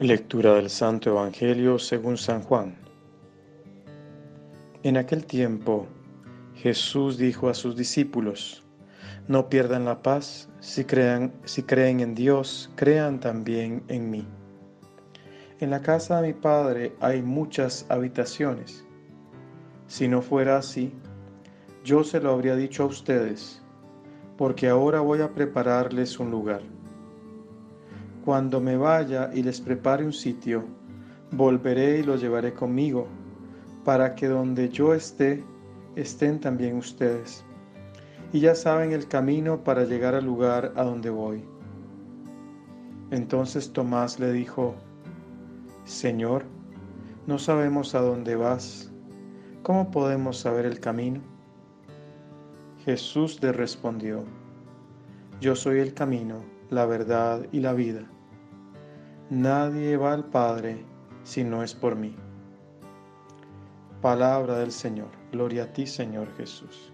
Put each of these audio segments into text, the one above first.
Lectura del Santo Evangelio según San Juan. En aquel tiempo Jesús dijo a sus discípulos, no pierdan la paz, si, crean, si creen en Dios, crean también en mí. En la casa de mi Padre hay muchas habitaciones. Si no fuera así, yo se lo habría dicho a ustedes, porque ahora voy a prepararles un lugar. Cuando me vaya y les prepare un sitio, volveré y los llevaré conmigo, para que donde yo esté, estén también ustedes. Y ya saben el camino para llegar al lugar a donde voy. Entonces Tomás le dijo, Señor, no sabemos a dónde vas, ¿cómo podemos saber el camino? Jesús le respondió, Yo soy el camino, la verdad y la vida. Nadie va al Padre si no es por mí. Palabra del Señor. Gloria a ti, Señor Jesús.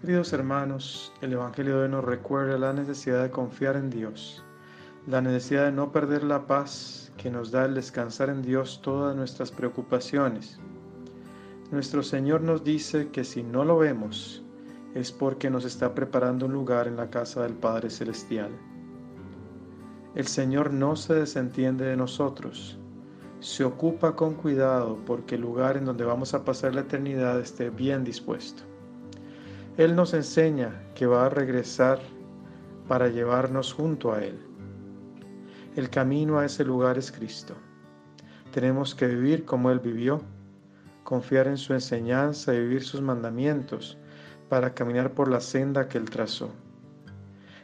Queridos hermanos, el Evangelio de hoy nos recuerda la necesidad de confiar en Dios, la necesidad de no perder la paz que nos da el descansar en Dios todas nuestras preocupaciones. Nuestro Señor nos dice que si no lo vemos, es porque nos está preparando un lugar en la casa del Padre Celestial. El Señor no se desentiende de nosotros, se ocupa con cuidado porque el lugar en donde vamos a pasar la eternidad esté bien dispuesto. Él nos enseña que va a regresar para llevarnos junto a Él. El camino a ese lugar es Cristo. Tenemos que vivir como Él vivió, confiar en su enseñanza y vivir sus mandamientos para caminar por la senda que Él trazó.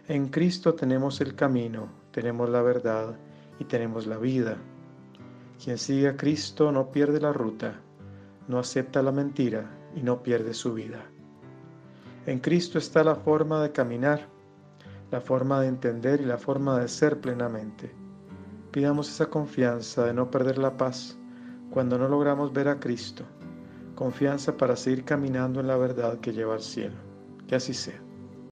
En Cristo tenemos el camino, tenemos la verdad y tenemos la vida. Quien sigue a Cristo no pierde la ruta, no acepta la mentira y no pierde su vida. En Cristo está la forma de caminar, la forma de entender y la forma de ser plenamente. Pidamos esa confianza de no perder la paz cuando no logramos ver a Cristo, confianza para seguir caminando en la verdad que lleva al cielo. Que así sea.